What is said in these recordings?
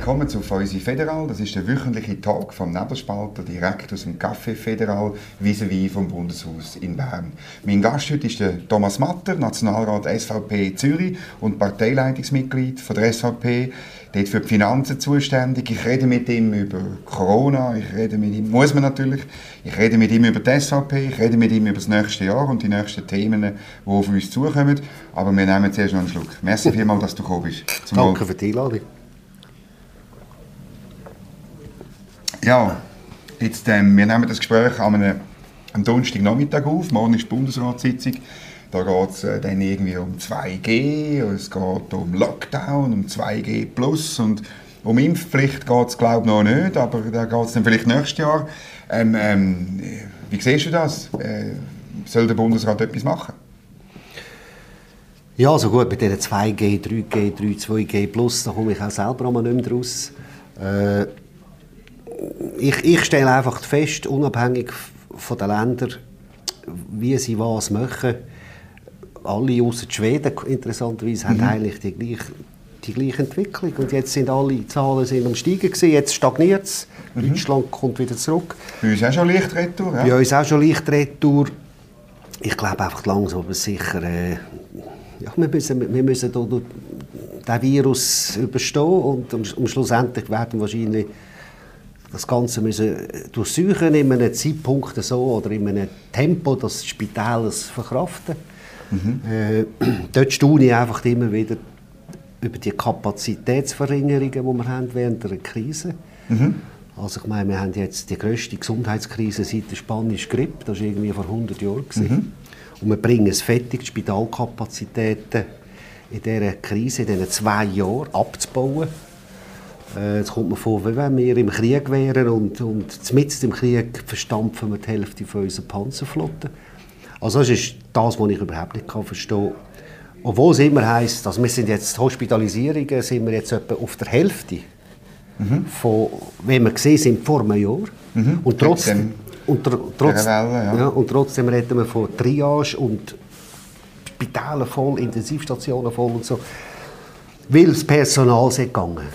willkommen zu Feusi Federal. Das ist der wöchentliche Talk vom Nebelspalter direkt aus dem Café Federal vis-à-vis vom Bundeshaus in Bern. Mein Gast heute ist der Thomas Matter, Nationalrat SVP Zürich und Parteileitungsmitglied von der SVP, dort für die Finanzen zuständig. Ich rede mit ihm über Corona, ich rede mit ihm, muss man natürlich, ich rede mit ihm über die SVP, ich rede mit ihm über das nächste Jahr und die nächsten Themen, die auf uns zukommen. Aber wir nehmen zuerst noch einen Schluck. Merci vielmals, dass du gekommen bist. Zum Danke für die Einladung. Ja, jetzt, ähm, wir nehmen das Gespräch am, einem, am auf. Morgen ist die Bundesratssitzung. Da geht es äh, dann irgendwie um 2G, es geht um Lockdown, um 2G+. Plus und um Impfpflicht geht es, glaube ich, noch nicht, aber da geht es dann vielleicht nächstes Jahr. Ähm, ähm, wie siehst du das? Äh, soll der Bundesrat etwas machen? Ja, also gut, bei diesen 2G, 3G, 3, 2G+, da komme ich auch selber nicht mehr raus. Äh, ich, ich stelle einfach fest, unabhängig von den Ländern, wie sie was machen, alle außer Schweden interessanterweise mhm. haben eigentlich die gleiche, die gleiche Entwicklung. Und jetzt sind alle Zahlen sind am Steigen gewesen, jetzt stagniert es. Mhm. Deutschland kommt wieder zurück. Bei uns auch schon leicht Retour, ja? Bei uns auch schon leicht Retour. Ich glaube einfach langsam aber sicher, äh, ja, wir müssen, wir müssen den Virus überstehen und um, um schlussendlich werden wahrscheinlich das Ganze müssen durchsuchen in einem Zeitpunkt so oder in einem Tempo, dass das Spital es verkraften. Mhm. Äh, dort staune ich einfach immer wieder über die Kapazitätsverringerungen, die wir haben während der Krise. Mhm. Also ich meine, wir haben jetzt die grösste Gesundheitskrise seit der spanischen Grippe, das war irgendwie vor 100 Jahren. Mhm. Und wir bringen es fertig, die Spitalkapazitäten in dieser Krise, in diesen zwei Jahren abzubauen. Äh, jetzt kommt mir vor, wie wenn wir im Krieg wären und, und mitten im Krieg verstampfen wir die Hälfte von unserer Panzerflotte. Also das ist das, was ich überhaupt nicht verstehen kann. Obwohl es immer heisst, dass wir sind jetzt Hospitalisierungen sind wir jetzt etwa auf der Hälfte mhm. von, wie wir gesehen sind vor einem Jahr. Mhm. Und, trotzdem, und, trotz, Welle, ja. Ja, und trotzdem reden wir von Triage und Spitälen voll, Intensivstationen voll und so. Weil das Personal ist gegangen.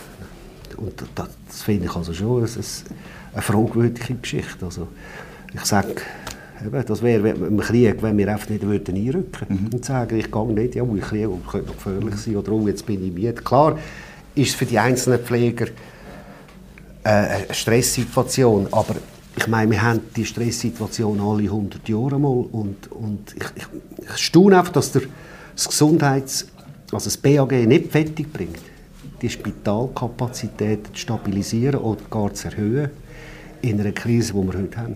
Und das, das finde ich also schon eine, eine fragwürdige Geschichte. Also ich sage, das wäre im Krieg, wenn wir einfach nicht würden einrücken würden mhm. und sagen, ich gehe nicht, ja, ich Krieg könnte noch gefährlich sein oder oh, jetzt bin ich müde. Klar ist es für die einzelnen Pfleger äh, eine Stresssituation, aber ich meine, wir haben die Stresssituation alle 100 Jahre mal und, und ich, ich, ich staune einfach, dass der, das Gesundheits-, also das BAG nicht fertig bringt die Spitalkapazität zu stabilisieren oder gar zu erhöhen in einer Krise, die wir heute haben.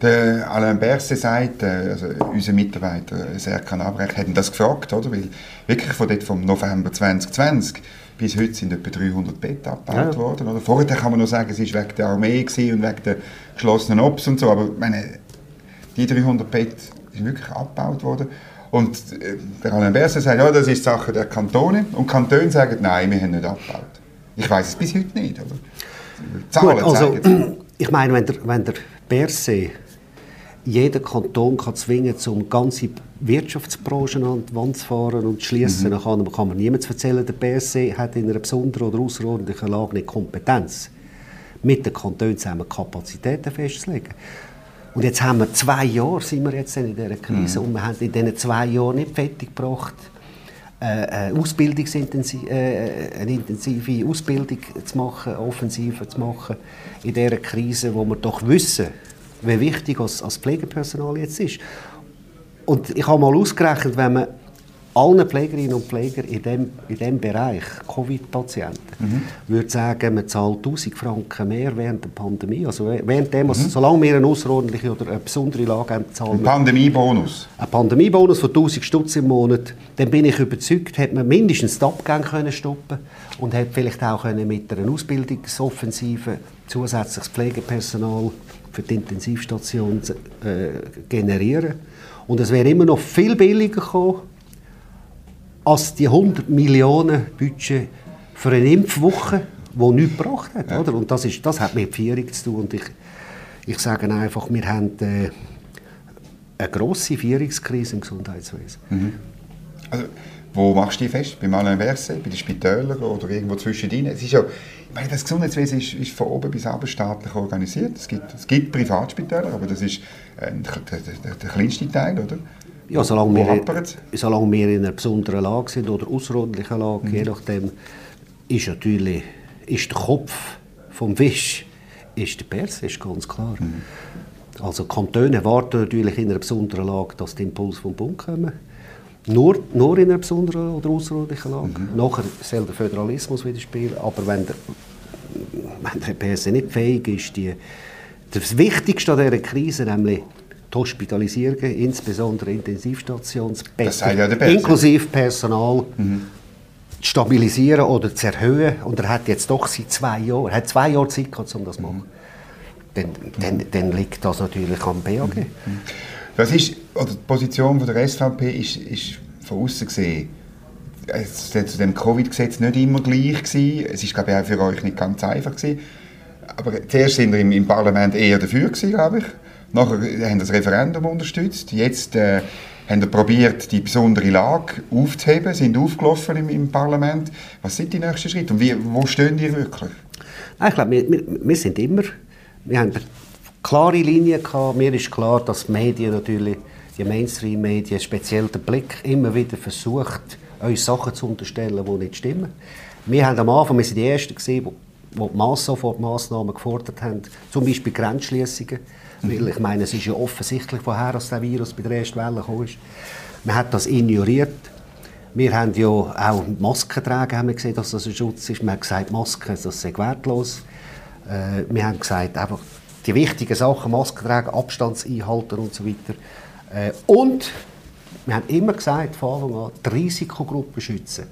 Der Alain Berset sagt, äh, also unser Mitarbeiter äh, Serkan Abrecht, hat das gefragt, oder? Weil wirklich von dort vom November 2020 bis heute sind etwa 300 Betten abgebaut ja. worden. Oder? Vorher kann man noch sagen, es war wegen der Armee und wegen der geschlossenen Ops und so, aber meine, die 300 Betten sind wirklich abgebaut worden. Und äh, der Alain Berset sagt, ja, das ist Sache der Kantone. Und Kantone sagen, nein, wir haben nicht abgebaut. Ich weiß es bis heute nicht. Oder? Zahlen Gut, also, ich meine, wenn der, wenn der Berset jeden Kanton kann zwingen um ganze Wirtschaftsbranchen an die Wand zu fahren und zu schließen, mhm. dann kann, kann man niemand erzählen, der BSC hat in einer besonderen oder außerordentlichen Lage nicht Kompetenz, mit den Kantonen zusammen Kapazitäten festzulegen. Und jetzt haben wir zwei Jahre sind wir jetzt in dieser Krise mhm. und wir haben in diesen zwei Jahren nicht fertiggebracht, äh, Ausbildungsintensiv, äh, eine intensive Ausbildung zu machen, offensiver zu machen in dieser Krise, wo wir doch wissen, wie wichtig als, als Pflegepersonal jetzt ist. Und ich habe mal ausgerechnet, wenn man allen Pflegerinnen und Pflegern in dem, in dem Bereich, Covid-Patienten, mhm. würde sagen, man zahlt 1000 Franken mehr während der Pandemie. Also während dem, also, mhm. solange wir eine außerordentliche oder eine besondere Lage haben, zahlen Ein Pandemiebonus? Ein Pandemiebonus von 1000 Stutz im Monat. Dann bin ich überzeugt, hätte man mindestens die Abgänge können stoppen und hätte vielleicht auch können mit einer Ausbildungsoffensive zusätzliches Pflegepersonal für die Intensivstation äh, generieren. Und es wäre immer noch viel billiger gekommen, als die 100 Millionen Budget für eine Impfwoche, die nichts gebracht hat. Ja. Oder? Und das, ist, das hat mit Vierung zu tun. Und ich, ich sage einfach, wir haben äh, eine grosse Vierungskrise im Gesundheitswesen. Mhm. Also, wo machst du die fest? Beim Alain bei den Spitälern oder irgendwo zwischendrin? Es ist ja, ich meine, das Gesundheitswesen ist, ist von oben bis unten staatlich organisiert. Es gibt, es gibt Privatspitäler, aber das ist äh, der, der, der kleinste Teil, oder? Ja, solange wir, solange wir in einer besonderen Lage sind oder außerordentlichen Lage, mhm. je nachdem, ist natürlich ist der Kopf vom Wisch ist der Pers, ist ganz klar. Mhm. Also Kantone warten natürlich in einer besonderen Lage, dass die Impulse vom Bund kommen. Nur, nur in einer besonderen oder außerordentlichen Lage. Mhm. Nachher soll der Föderalismus wieder spielen. Aber wenn der, wenn der PS nicht fähig ist, die, das Wichtigste an dieser Krise, nämlich die Hospitalisierungen, insbesondere Intensivstationsbetten, ja inklusive Personal, mhm. zu stabilisieren oder zu erhöhen. Und er hat jetzt doch seit zwei Jahren, hat zwei Jahre Zeit gehabt, um das zu machen. Dann, dann, dann liegt das natürlich am BAG. Mhm. Was ist, oder die Position von der SVP ist, ist von außen gesehen es war zu dem Covid-Gesetz nicht immer gleich gewesen. Es ist glaube ich auch für euch nicht ganz einfach gewesen. Aber zuerst sind wir im, im Parlament eher dafür gewesen, glaube ich. Nachher haben das Referendum unterstützt. Jetzt äh, haben probiert, die besondere Lage aufzuheben, sind aufgelaufen im, im Parlament. Was sind die nächsten Schritte und wie, wo stehen ihr wirklich? Ich glaube, wir, wir, wir sind immer, wir haben klare Linie gehabt. Mir ist klar, dass die Medien natürlich, die Mainstream-Medien, speziell der Blick, immer wieder versucht, uns Sachen zu unterstellen, die nicht stimmen. Wir haben am Anfang, wir sind die Ersten gewesen, die die Massnahmen gefordert haben, zum Beispiel Grenzschliessungen. Weil ich meine, es ist ja offensichtlich, woher dass der Virus bei der ersten Welle gekommen ist. Man hat das ignoriert. Wir haben ja auch Masken tragen, haben wir gesehen, dass das ein Schutz ist. Wir haben gesagt, Masken, das sei wertlos. Äh, wir haben gesagt, einfach die wichtigen Sachen, Masken tragen, Abstand einhalten und so weiter. Äh, und wir haben immer gesagt, von Anfang an, die Risikogruppen schützen.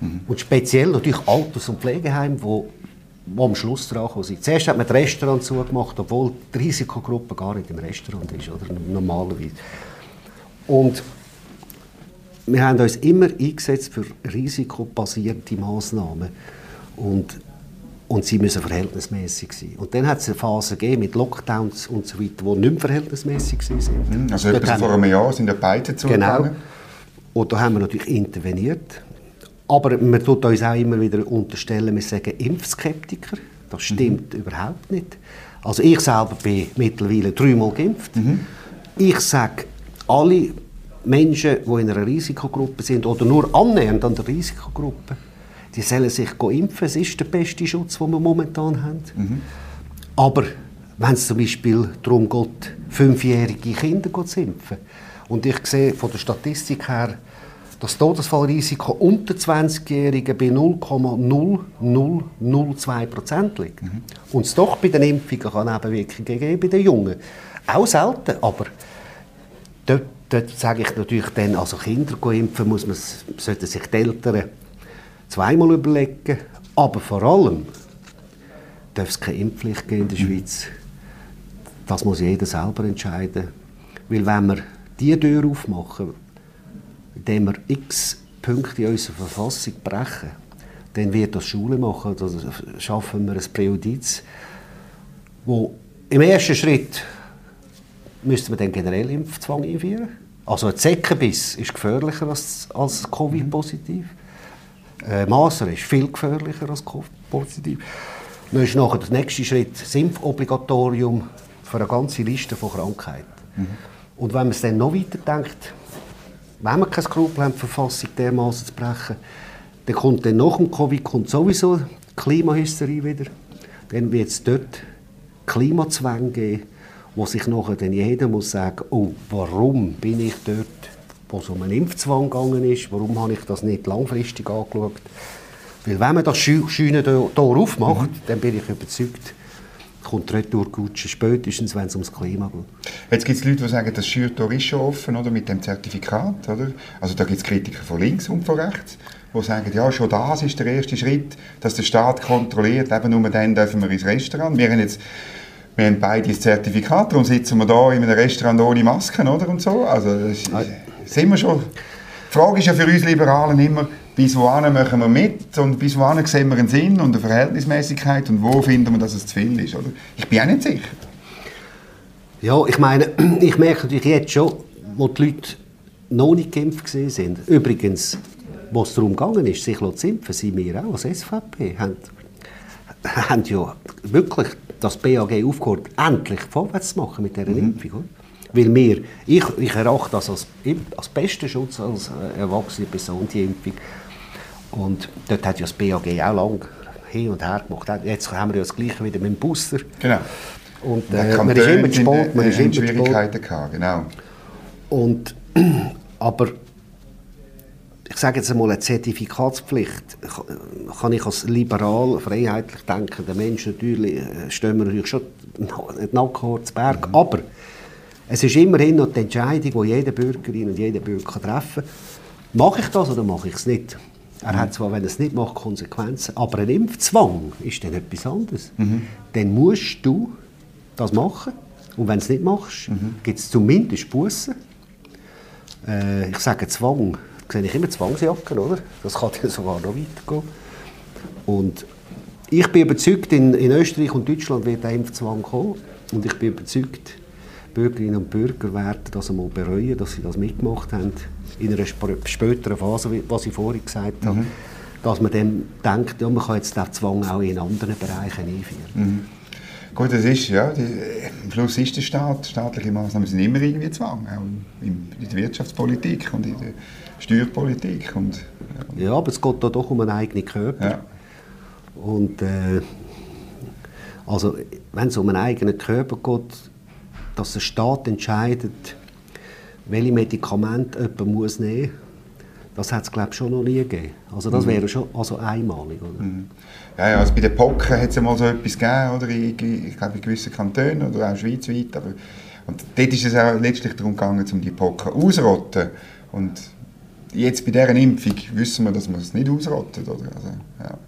Mhm. Und speziell natürlich Alters- und Pflegeheime, wo die am Schluss dran sind. Zuerst hat man das Restaurant zugemacht, obwohl die Risikogruppe gar nicht im Restaurant ist, oder normalerweise. Und wir haben uns immer eingesetzt für risikobasierte Massnahmen. Und, und sie müssen verhältnismäßig sein. Und dann hat es eine Phase gegeben mit Lockdowns und so weiter, die nicht mehr verhältnismäßig waren. Mhm, also etwa vor einem Jahr sind ja beide zugegangen. Genau. Und da haben wir natürlich interveniert. Aber man tut uns auch immer wieder unterstellen, wir sagen Impfskeptiker. Das stimmt mhm. überhaupt nicht. Also ich selber bin mittlerweile dreimal geimpft. Mhm. Ich sage, alle Menschen, die in einer Risikogruppe sind oder nur annähernd an der Risikogruppe, die sollen sich impfen. Es ist der beste Schutz, den wir momentan haben. Mhm. Aber wenn es zum Beispiel darum geht, fünfjährige Kinder zu impfen, und ich sehe von der Statistik her, das Todesfallrisiko unter 20-Jährigen bei 0,0002 Prozent liegt. Mhm. Und es doch bei den Impfungen kann Nebenwirkungen geben bei den Jungen. Auch selten, aber dort, dort sage ich natürlich dann, also Kinder impfen muss man, sollten sich die Eltern zweimal überlegen, aber vor allem darf es keine Impfpflicht geben in der mhm. Schweiz. Das muss jeder selber entscheiden. Weil wenn wir diese Tür aufmachen, indem wir x Punkte in unserer Verfassung brechen, dann wird das Schule machen. Dann schaffen wir ein Präjudiz, wo im ersten Schritt müsste man den generell Impfzwang einführen. Also ein Zeckenbiss ist gefährlicher als, als Covid-positiv. Äh, Maser ist viel gefährlicher als Covid-positiv. Dann ist nachher der nächste Schritt das Impfobligatorium für eine ganze Liste von Krankheiten. Mhm. Und wenn man es dann noch weiter denkt, wenn wir keine Skrupel haben, die Verfassung dermaßen zu brechen, dann kommt dann nach dem Covid kommt sowieso die Klimahysterie wieder. Dann wird es dort Klimazwänge geben, wo sich nachher dann jeder muss sagen, oh, warum bin ich dort, wo es um einen Impfzwang gegangen ist, warum habe ich das nicht langfristig angeschaut. Weil wenn man das schöne Tor aufmacht, mhm. dann bin ich überzeugt, kommt Retourkutsche, spätestens, wenn es ums Klima geht. Jetzt gibt es Leute, die sagen, das Schürtor ist schon offen oder, mit dem Zertifikat. Oder? Also da gibt es Kritiker von links und von rechts, die sagen, ja, schon das ist der erste Schritt, dass der Staat kontrolliert, eben nur dann dürfen wir ins Restaurant. Wir haben jetzt wir haben beide das Zertifikat, darum sitzen wir da in einem Restaurant ohne Masken oder, und so. Also das, sind wir schon... Die Frage ist ja für uns Liberalen immer, bis wohin machen wir mit und bis wohin sehen wir einen Sinn und eine Verhältnismäßigkeit und wo finden wir, dass es zu viel ist. Oder? Ich bin auch nicht sicher. Ja, ich meine, ich merke natürlich jetzt schon, wo die Leute noch nicht geimpft sind. Übrigens, was darum gegangen ist, sich zu impfen, sind wir auch als SVP, haben, haben ja wirklich das BAG aufgehört, endlich vorwärts zu machen mit dieser mhm. Impfung. Oder? Weil wir, ich, ich erachte das als, als besten Schutz als äh, erwachsene Person, die Impfung. Und dort hat ja das BAG auch lange hin und her gemacht. Jetzt haben wir ja das Gleiche wieder mit dem Booster. Genau. Und äh, man ist immer zu spät. Man ist immer Schwierigkeiten gehabt, genau. Und, aber ich sage jetzt einmal, eine Zertifikatspflicht kann ich als liberal, freiheitlich denkender Mensch natürlich, äh, stehen wir natürlich schon Nacken zu Berg, mhm. aber es ist immerhin noch die Entscheidung, die jede Bürgerin und jeder Bürger treffen kann. Mache ich das oder mache ich es nicht? Er mhm. hat zwar, wenn er es nicht macht, Konsequenzen, aber ein Impfzwang ist dann etwas anderes. Mhm. Dann musst du das machen und wenn du es nicht machst, mhm. gibt es zumindest Bussen. Äh, ich sage Zwang, sehe ich immer Zwangsjacken, oder? Das kann dann sogar noch weitergehen. Und ich bin überzeugt, in, in Österreich und Deutschland wird der Impfzwang kommen und ich bin überzeugt, Bürgerinnen und Bürger werden das einmal bereuen, dass sie das mitgemacht haben, in einer späteren Phase, was ich vorhin gesagt habe, mhm. dass man dann denkt, ja, man kann jetzt den Zwang auch in anderen Bereichen einführen. Mhm. Gut, das ist, ja, die, am Schluss ist der Staat, staatliche Maßnahmen sind immer irgendwie Zwang, auch in, in der Wirtschaftspolitik und in der Steuerpolitik. Und, ja. ja, aber es geht da doch um einen eigenen Körper. Ja. Und äh, also, wenn es um einen eigenen Körper geht, dass der Staat entscheidet, welche Medikamente jemand muss nehmen muss, das hat es glaube schon noch nie gegeben. Also das mhm. wäre schon also einmalig. Oder? Mhm. Ja, ja, also bei den Pocken hat es mal so etwas gegeben, oder? Ich, ich glaube in gewissen Kantonen oder auch schweizweit. Aber, und dort ist es auch letztlich darum gegangen, um die Pocken auszurotten. Und jetzt bei dieser Impfung wissen wir, dass man es nicht ausrottet. Oder? Also, ja.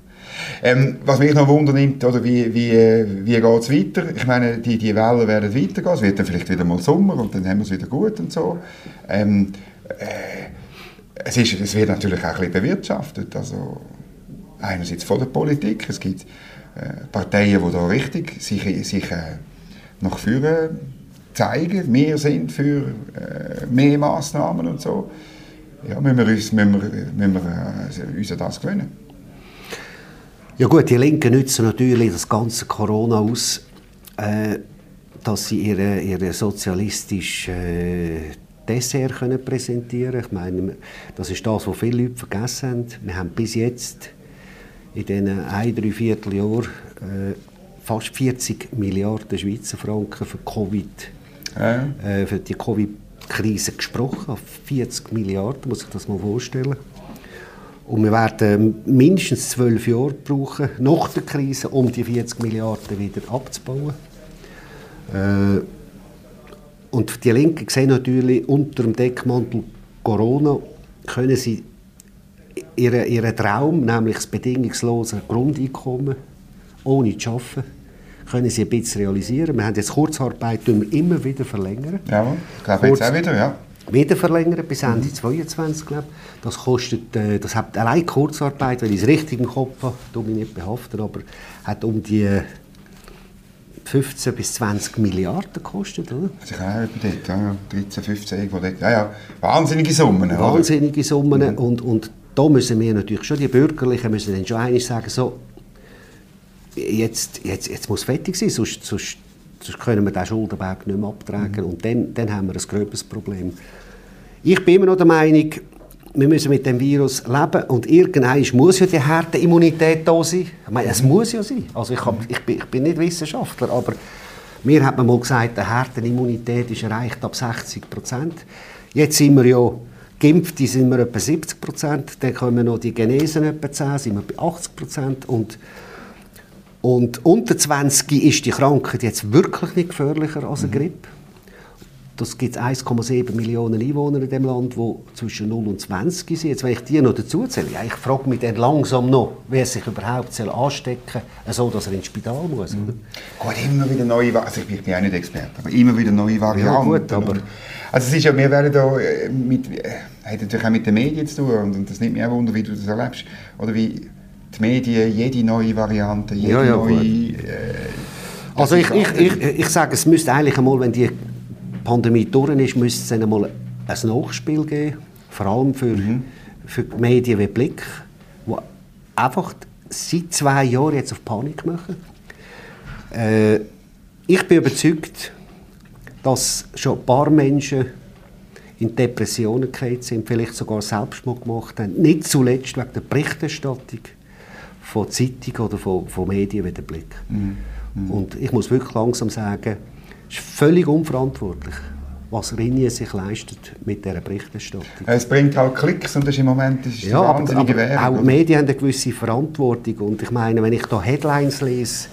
Ähm, was mich noch wundernimmt, oder wie, wie, wie geht es weiter? Ich meine, die, die Wellen werden weitergehen, es wird dann vielleicht wieder mal Sommer und dann haben wir es wieder gut und so. Ähm, äh, es, ist, es wird natürlich auch ein bisschen bewirtschaftet, also einerseits von der Politik, es gibt äh, Parteien, die da richtig sich, sich äh, nach vorne zeigen, mehr sind für äh, mehr Massnahmen und so. Ja, müssen wir uns, müssen wir, müssen wir, äh, uns an das gewöhnen. Ja gut, die Linken nutzen natürlich das ganze Corona aus, äh, dass sie ihre, ihre sozialistische äh, Dessert können präsentieren Ich meine, das ist das, was viele Leute vergessen haben. Wir haben bis jetzt in diesen ein, drei Vierteljahren äh, fast 40 Milliarden Schweizer Franken für Covid, ja. äh, für die Covid-Krise gesprochen. 40 Milliarden, muss ich das mal vorstellen. Und wir werden mindestens zwölf Jahre brauchen, nach der Krise, um die 40 Milliarden wieder abzubauen. Äh, und die Linken sehen natürlich unter dem Deckmantel Corona, können sie ihren, ihren Traum, nämlich das bedingungslose Grundeinkommen, ohne zu arbeiten, können sie ein bisschen realisieren. Wir haben jetzt Kurzarbeit immer wieder verlängern. Ja, ich glaube jetzt auch wieder, ja wieder verlängern bis Ende mhm. 2022, glaube Das kostet, äh, das hat allein Kurzarbeit, wenn ich es richtig im Kopf habe, tue mich nicht behaften, aber hat um die 15 bis 20 Milliarden gekostet, oder? Also ich auch dort, ja, 13, 15, irgendwo dort. Ja, ja, wahnsinnige Summen, Wahnsinnige Summen mhm. und, und da müssen wir natürlich schon, die Bürgerlichen müssen dann schon eigentlich sagen, so, jetzt, jetzt, jetzt muss fertig sein, sonst, sonst sonst können wir den Schuldenberg nicht mehr abtragen mhm. und dann, dann haben wir ein gröberes Problem. Ich bin immer noch der Meinung, wir müssen mit dem Virus leben und irgendwann muss ja die Härteimmunität da sein. Ich meine, es mhm. muss ja sein. Also ich, hab, ich, bin, ich bin nicht Wissenschaftler, aber mir hat man mal gesagt, die Härteimmunität ist erreicht ab 60 Prozent. Jetzt sind wir ja geimpft, sind wir etwa 70 Prozent. Dann kommen noch die Genesen etwa 10, sind wir bei 80 Prozent. Und und unter 20 ist die Krankheit jetzt wirklich nicht gefährlicher als eine mhm. Grippe. Das gibt 1,7 Millionen Einwohner in dem Land, die zwischen 0 und 20 sind. Jetzt, wenn ich die noch dazu zähle, ja, ich frage mich dann langsam noch, wer sich überhaupt anstecken soll, so dass er ins Spital muss. Mhm. Gut, immer wieder neue, also ich bin auch nicht Experte, aber immer wieder neue Varianten. Ja, gut, aber also es ist ja, wir werden da äh, mit, äh, hat natürlich auch mit den Medien zu tun und, und das nimmt mich auch wunder, wie du das erlebst, oder wie die Medien, jede neue Variante, jede ja, ja, neue... Äh, also ich, ich, ich, ich sage, es müsste eigentlich einmal, wenn die Pandemie durch ist, müsste es einmal ein Nachspiel geben, vor allem für, mhm. für Medien wie Blick, die einfach seit zwei Jahren jetzt auf Panik machen. Äh, ich bin überzeugt, dass schon ein paar Menschen in Depressionen gefallen sind, vielleicht sogar Selbstmord gemacht haben. Nicht zuletzt wegen der Berichterstattung von Zeitungen oder von, von Medien wie der Blick. Mhm. Mhm. Und ich muss wirklich langsam sagen, es ist völlig unverantwortlich, was Rinje sich leistet mit dieser Berichterstattung. Es bringt halt Klicks und das ist im Moment das ist ja, aber, aber Währung, auch oder? Medien haben eine gewisse Verantwortung und ich meine, wenn ich da Headlines lese,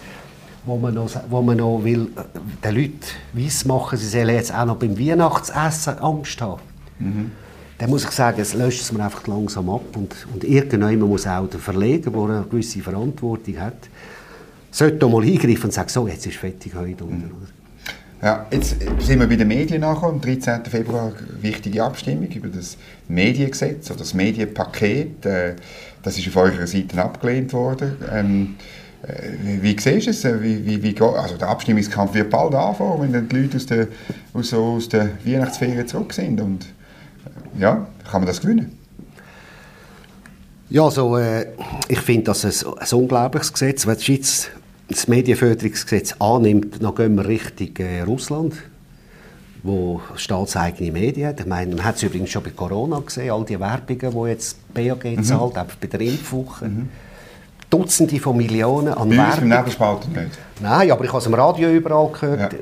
wo man noch, wo man noch will, äh, den Leuten weismachen, sie sollen jetzt auch noch beim Weihnachtsessen Angst haben. Mhm. Dann muss ich sagen, es löscht es mir einfach langsam ab und, und irgendjemand muss auch der Verleger, der eine gewisse Verantwortung hat, sollte mal eingreifen und sagen, so, jetzt ist fertig heute. Mhm. Ja, jetzt sind wir bei den Medien nachher. Am 13. Februar wichtige Abstimmung über das Mediengesetz oder das Medienpaket. Äh, das ist auf eurer Seite abgelehnt worden. Ähm, wie, wie siehst du es? Wie, wie, wie, also der Abstimmungskampf wird bald anfangen, wenn dann die Leute aus der, aus, aus der Weihnachtsferien zurück sind. Und, äh, ja, kann man das gewinnen? Ja, also, äh, ich finde das ein, ein unglaubliches Gesetz. Wenn die Schweiz das Medienförderungsgesetz annimmt, dann gehen wir Richtung äh, Russland, wo staatseigene Medien hat. Ich meine, man hat es übrigens schon bei Corona gesehen, all die Werbungen, die jetzt BAG mhm. zahlt, auch bei der Impfwoche. Mhm. Dutzende von Millionen an Bei Werbung. Bei uns nicht? Nein, aber ich habe es im Radio überall gehört, ja.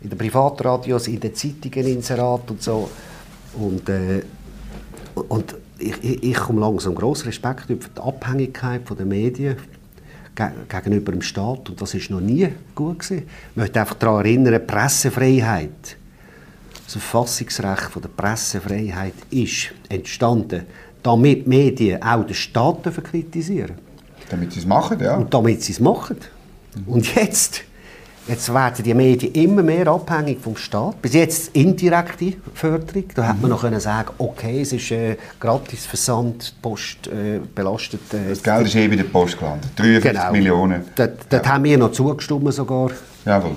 in den Privatradios, in den Zeitungen, Inserat und so. Und, äh, und ich, ich, ich komme langsam grossen Respekt über die Abhängigkeit der Medien gegenüber dem Staat und das ist noch nie gut gewesen. Ich möchte einfach daran erinnern, Pressefreiheit, das Verfassungsrecht von der Pressefreiheit ist entstanden, damit Medien auch den Staat kritisieren damit sie es machen, ja. Und damit sie es machen. Und jetzt, jetzt werden die Medien immer mehr abhängig vom Staat. Bis jetzt indirekte Förderung. Da mhm. hätte man noch können sagen, okay, es ist äh, gratis Versand, Post äh, belastet. Äh, das Geld ist eh bei der Post gelandet. 53 genau. Millionen. Dort, dort ja. haben wir noch zugestimmt sogar. Jawohl.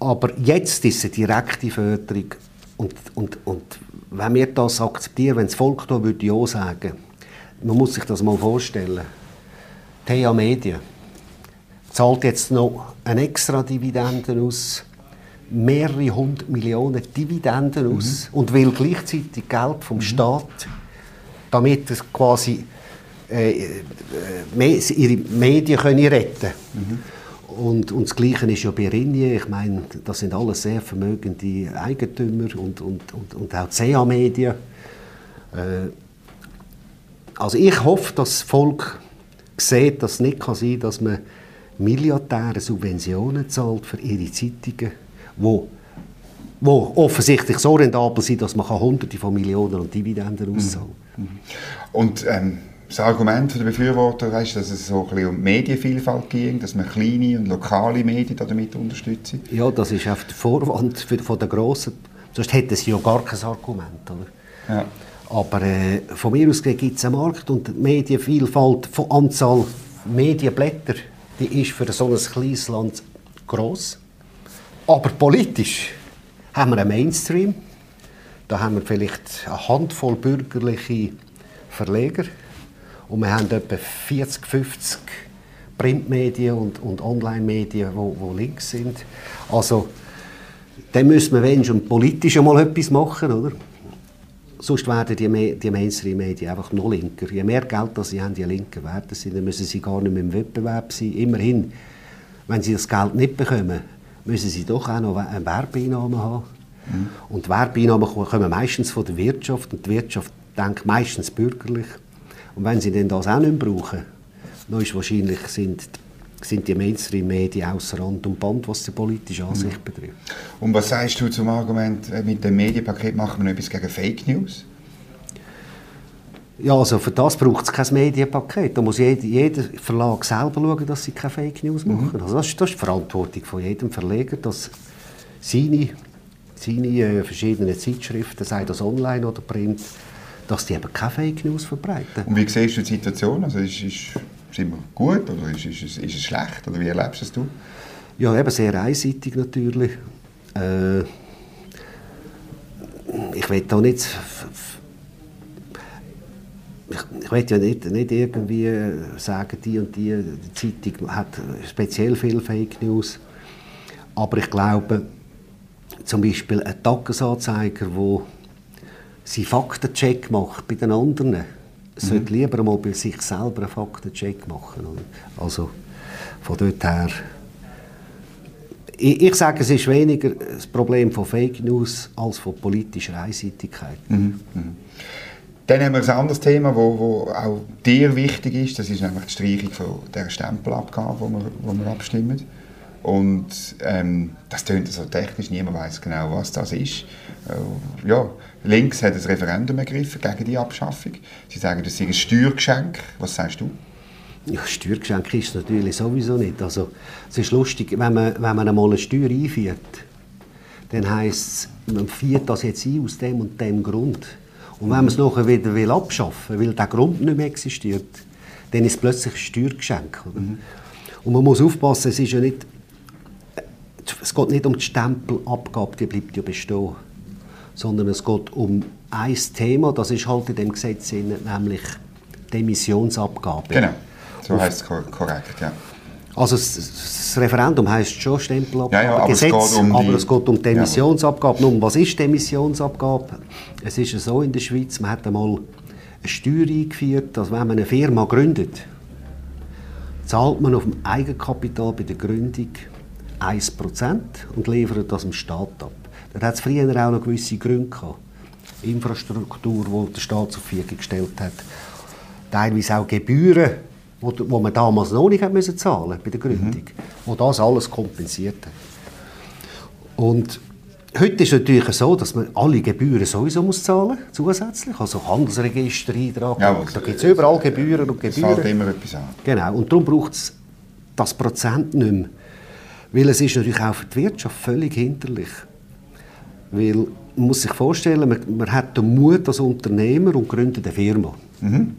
Aber jetzt ist es eine direkte Förderung. Und, und, und wenn wir das akzeptieren, wenn das Volk da würde ja sagen, man muss sich das mal vorstellen TH Medien zahlt jetzt noch eine extra Dividende aus, mehrere hundert Millionen Dividenden aus mhm. und will gleichzeitig Geld vom mhm. Staat, damit es quasi äh, äh, ihre Medien können retten mhm. Und, und das Gleiche ist ja bei Rinje. Ich meine, das sind alles sehr vermögende Eigentümer und, und, und, und auch CA Medien. Äh, also ich hoffe, dass das Volk sieht, dass es nicht kann sein kann, dass man Milliardäre Subventionen zahlt für ihre Zeitungen, wo wo offensichtlich so rentabel sind, dass man Hunderte von Millionen an Dividenden mhm. auszahlen kann. Und ähm, das Argument der Befürworter ist, dass es so ein bisschen um Medienvielfalt ging, dass man kleine und lokale Medien damit unterstützt. Ja, das ist auf der Vorwand für, von der grossen. Sonst hätten sie ja gar kein Argument. Oder? Ja. Aber äh, von mir aus gibt es einen Markt und die Medienvielfalt von Anzahl Medienblätter, die ist für so ein kleines Land gross. Aber politisch haben wir einen Mainstream. Da haben wir vielleicht eine Handvoll bürgerliche Verleger. Und wir haben etwa 40, 50 Printmedien und, und Online-Medien, die links sind. Also, dann müssen wir, schon politisch mal etwas machen, oder? Sonst werden die, die Mainstream-Medien einfach noch linker. Je mehr Geld das sie haben, je linker werden sie. Dann müssen sie gar nicht mehr im Wettbewerb sein. Immerhin, wenn sie das Geld nicht bekommen, müssen sie doch auch noch eine Werbeeinnahmen haben. Mhm. Und Werbeeinnahmen kommen meistens von der Wirtschaft. Und die Wirtschaft denkt meistens bürgerlich. Und wenn sie dann das auch nicht brauchen, dann ist wahrscheinlich sind sind die Mainstream-Medien außer Rand und Band, was die politische Ansicht mhm. betrifft. Und was sagst du zum Argument, äh, mit dem Medienpaket machen wir etwas gegen Fake News? Ja, also für das braucht es kein Medienpaket. Da muss jeder, jeder Verlag selber schauen, dass sie keine Fake News mhm. machen. Mhm. Also das, ist, das ist die Verantwortung von jedem Verleger, dass seine, seine äh, verschiedenen Zeitschriften, sei das online oder print, dass die eben keine Fake News verbreiten. Und wie siehst du die Situation? Also ist, ist sind wir gut oder ist, ist, ist, ist es schlecht? Oder wie erlebst du es? Ja, eben sehr einseitig natürlich. Äh, ich will da nicht ich, ich will ja nicht, nicht irgendwie sagen, die und die, die Zeitung hat speziell viel Fake News, aber ich glaube, zum Beispiel ein Tagesanzeiger, der seinen Faktencheck macht bei den anderen, sollte lieber mal bei sich selber einen Faktencheck machen. Also von dort her ich, ich, sage, es ist weniger das Problem von Fake News als von politischer Einseitigkeit. Mhm. Mhm. Dann haben wir ein anderes Thema, das wo, wo auch dir wichtig ist. Das ist nämlich die Streichung der Stempelabgabe, wo wir, wo wir abstimmen. Und ähm, das klingt so technisch, niemand weiß genau, was das ist. Äh, ja, links hat ein Referendum ergriffen gegen die Abschaffung. Sie sagen, das sei ein Steuergeschenk. Was sagst du? Ja, Steuergeschenk ist es natürlich sowieso nicht. Also, es ist lustig, wenn man, wenn man einmal eine Steuer einführt, dann heisst es, man führt das jetzt ein aus dem und dem Grund. Und wenn man es nachher wieder will abschaffen will, weil der Grund nicht mehr existiert, dann ist es plötzlich ein Steuergeschenk. Mhm. Und man muss aufpassen, es ist ja nicht, es geht nicht um die Stempelabgabe, die bleibt ja bestehen, sondern es geht um ein Thema, das ist halt in dem Gesetz, nämlich die Emissionsabgabe. Genau. So heißt es korrekt, ja. Also das, Referendum heißt schon Stempelabgabe, ja, ja, aber Gesetz, es um aber es geht um die Emissionsabgabe. Nun, was ist die Emissionsabgabe? Es ist so in der Schweiz, man hat einmal eine Steuer eingeführt, dass wenn man eine Firma gründet, zahlt man auf dem Eigenkapital bei der Gründung 1% und liefert das dem Staat ab. Da hat es früher auch noch gewisse Gründe gehabt. Infrastruktur, die der Staat zur Verfügung gestellt hat. Teilweise auch Gebühren wo man damals noch nicht müssen zahlen bei der Gründung, mhm. wo das alles kompensiert hat. Und heute ist es natürlich so, dass man alle Gebühren sowieso muss zahlen zusätzlich, also Handelsregistereintrag, ja, da gibt es überall Gebühren und Gebühren. Es immer etwas an. Genau, und darum braucht es das Prozent nicht mehr. Weil es ist natürlich auch für die Wirtschaft völlig hinterlich. Weil man muss sich vorstellen, man, man hat den Mut als Unternehmer und gründet eine Firma. Mhm.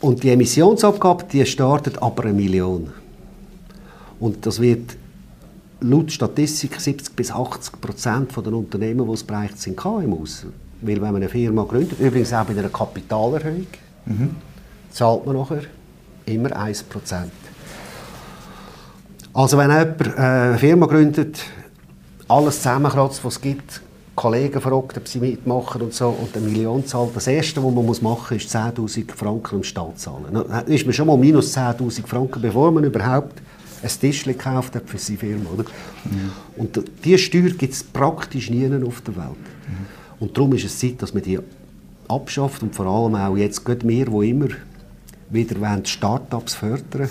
Und die Emissionsabgabe, die startet aber eine Million. Und das wird laut Statistik 70 bis 80 Prozent der Unternehmen, die es bereicht sind, KMUs. Weil wenn man eine Firma gründet, übrigens auch bei einer Kapitalerhöhung, mhm. zahlt man nachher immer 1 Prozent. Also wenn jemand äh, eine Firma gründet, alles zusammenkratzt, was es gibt, Kollegen fragt, ob sie mitmachen und so, und eine Million zahlt. Das Erste, was man muss machen muss, ist 10'000 Franken im Staat zahlen. Dann ist man schon mal minus 10'000 Franken, bevor man überhaupt ein Tischchen gekauft hat für seine Firma. Oder? Mhm. Und diese Steuer gibt es praktisch nie auf der Welt. Mhm. Und darum ist es Zeit, dass man die abschafft und vor allem auch jetzt, gerade wir, die immer wieder Start-ups fördern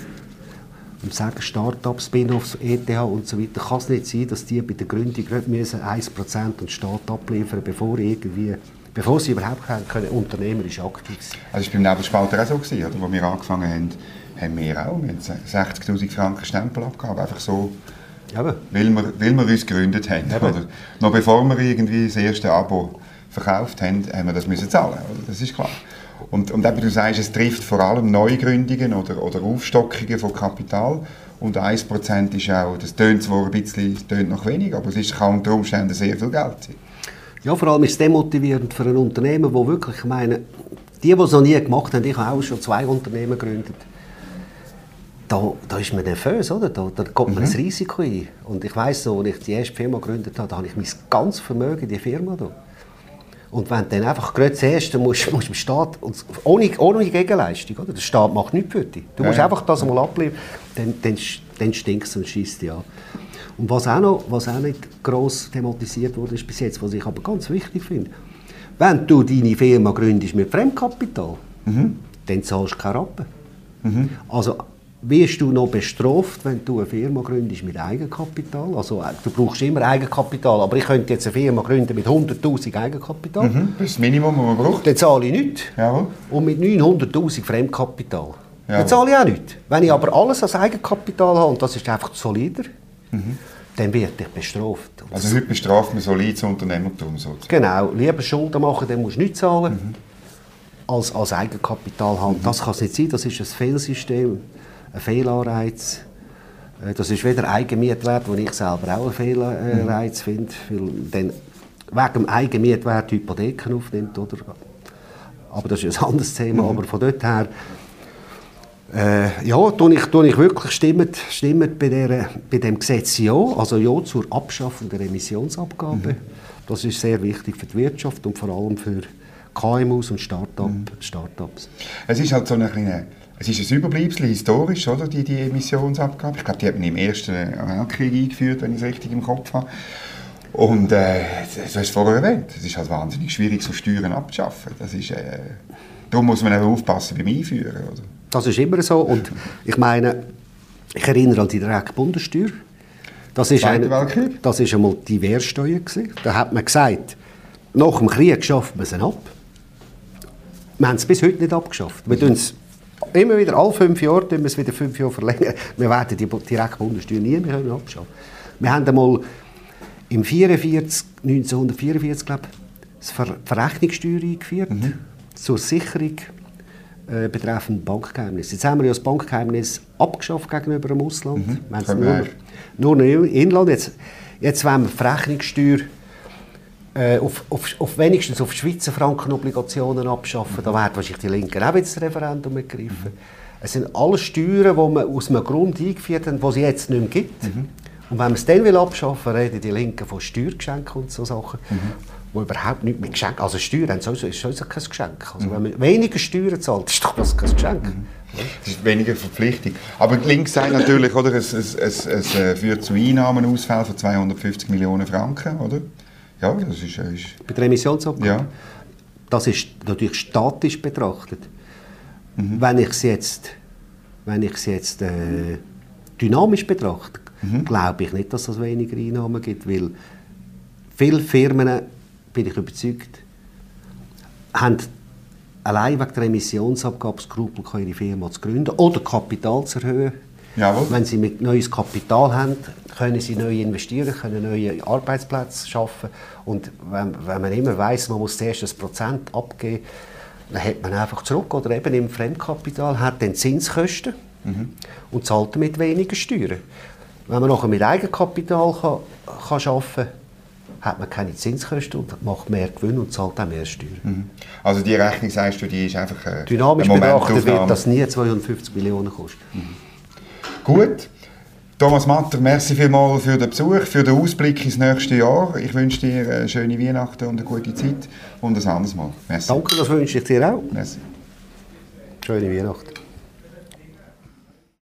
und sagen, Start-ups, Spin-offs, ETH und so weiter, kann es nicht sein, dass die bei der Gründung nicht müssen 1% und Staat abliefern bevor irgendwie bevor sie überhaupt können, unternehmerisch aktiv sind. Also das war beim Nebelspalter auch so, gewesen, oder? Als wir angefangen haben, haben wir auch 60'000 Franken Stempelabgabe, einfach so, ja. weil, wir, weil wir uns gegründet haben. Oder? Noch bevor wir irgendwie das erste Abo verkauft haben, haben wir das müssen zahlen, das ist klar. Und, und eben, du sagst, es trifft vor allem Neugründungen oder, oder Aufstockungen von Kapital. Und 1% ist auch, das tönt zwar ein bisschen tönt noch wenig, aber es ist, kann unter Umständen sehr viel Geld sein. Ja, vor allem ist es demotivierend für ein Unternehmen, wo wirklich, ich meine, die, die es noch nie gemacht haben, ich habe auch schon zwei Unternehmen gegründet, da, da ist man nervös, oder? Da, da kommt man mhm. ein Risiko ein. Und ich weiss so, als ich die erste Firma gegründet habe, da habe ich mein ganzes Vermögen in die Firma da. Und wenn du dann einfach gerade zuerst, dann musst, musst dem Staat, ohne, ohne Gegenleistung, oder? der Staat macht nichts für dich. Du musst ja. einfach das mal abliefern, dann, dann, dann stinkst du und schießt dich an. Und was auch, noch, was auch nicht gross thematisiert wurde ist bis jetzt, was ich aber ganz wichtig finde, wenn du deine Firma gründest mit Fremdkapital, mhm. dann zahlst du keine Rappen. Mhm. Also wirst du noch bestraft, wenn du eine Firma gründest mit Eigenkapital. Also äh, du brauchst immer Eigenkapital, aber ich könnte jetzt eine Firma gründen mit 100'000 Eigenkapital. Mhm, das ist das Minimum, das man braucht. Dann zahle ich nichts. Jawohl. Und mit 900'000 Fremdkapital. Jawohl. Dann zahle ich auch nichts. Wenn ich aber alles als Eigenkapital habe, und das ist einfach solider, mhm. dann werde ich bestraft. Also heute bestraft man solides Unternehmertum sozusagen. Genau. Lieber Schulden machen, dann musst du nichts zahlen. Mhm. Als, als Eigenkapital haben. Mhm. Das kann es nicht sein, das ist ein Fehlsystem ein Fehlanreiz. Äh, das ist weder Eigenmietwert, den ich selber auch einen Fehlanreiz finde. Weil dann wegen dem Eigenmietwert Hypotheken aufnimmt. Oder? Aber das ist ein anderes Thema. Mhm. Aber von dort her äh, ja, tue ich, tue ich wirklich stimmt, stimmt bei, der, bei dem Gesetz ja, also ja zur Abschaffung der Emissionsabgabe. Mhm. Das ist sehr wichtig für die Wirtschaft und vor allem für KMUs und Start-up, mhm. Start-ups. Es ist halt so eine kleine es ist ein Überbleibsel historisch, oder, die, die Emissionsabgabe. Ich glaube, die hat man im Ersten Weltkrieg eingeführt, wenn ich es richtig im Kopf habe. Und äh, du hast es vorher erwähnt, es ist halt wahnsinnig schwierig, so Steuern abzuschaffen. Das ist, äh, darum muss man eben aufpassen beim Einführen. Oder? Das ist immer so. Und ich meine, ich erinnere an die Bundessteuer. Das ist, eine, das ist einmal die Wehrsteuer. Gewesen. Da hat man gesagt, nach dem Krieg schafft man sie ab. Wir haben es bis heute nicht abgeschafft. Wir tun es immer wieder, alle fünf Jahre, wir es wieder fünf Jahre verlängern. Wir werden die direkte Bundessteuer nie mehr abschaffen Wir haben einmal im 44, 1944, glaube ich, die Verrechnungssteuer eingeführt, mhm. zur Sicherung äh, betreffend Bankgeheimnis. Jetzt haben wir ja das Bankgeheimnis abgeschafft gegenüber dem Ausland. Mhm. Wir haben es nur, nur im Inland. Jetzt, jetzt wollen wir die Rechnungssteuer äh, auf, auf, auf, wenigstens auf Schweizer Frankenobligationen abschaffen. Mhm. Da werden wahrscheinlich die Linken auch wieder das Referendum ergreifen. Mhm. Es sind alles Steuern, die man aus einem Grund eingeführt haben, die es jetzt nicht mehr gibt. Mhm. Und wenn man es dann will abschaffen will, reden die Linken von Steuergeschenken und so Sachen. Wo überhaupt nichts mit Geschenken, also Steuern sowieso, ist sowieso kein Geschenk. Also wenn man weniger Steuern zahlt, ist doch das kein Geschenk. Das ist weniger Verpflichtung. Aber die Links sagen natürlich, oder, es, es, es, es äh, führt zu Einnahmenausfällen von 250 Millionen Franken, oder? Ja, das ist... Äh, ist Bei der Emissionsabgabe? Ja. Das ist natürlich statisch betrachtet. Mhm. Wenn ich es jetzt, wenn ich's jetzt äh, dynamisch betrachte, mhm. glaube ich nicht, dass es weniger Einnahmen gibt, weil viele Firmen bin ich überzeugt, haben allein wegen der Emissionsabgabe Skrupel, ihre Firma zu gründen oder Kapital zu erhöhen. Jawohl. Wenn sie mit neues Kapital haben, können sie neu investieren, können neue Arbeitsplätze schaffen. Und wenn, wenn man immer weiß, man muss zuerst ein Prozent abgeben, dann hat man einfach zurück oder eben im Fremdkapital hat dann Zinskosten mhm. und zahlt damit weniger Steuern. Wenn man nachher mit Eigenkapital kann, kann arbeiten kann, hat man keine Zinskosten und macht mehr Gewinn und zahlt auch mehr Steuern. Mhm. Also die Rechnung, sagst du, die ist einfach äh, Dynamisch betrachtet wird das nie 250 Millionen kosten. Mhm. Gut. Thomas Matter, merci vielmals für den Besuch, für den Ausblick ins nächste Jahr. Ich wünsche dir eine schöne Weihnachten und eine gute Zeit und ein anderes Mal. Merci. Danke, das wünsche ich dir auch. Merci. Schöne Weihnachten.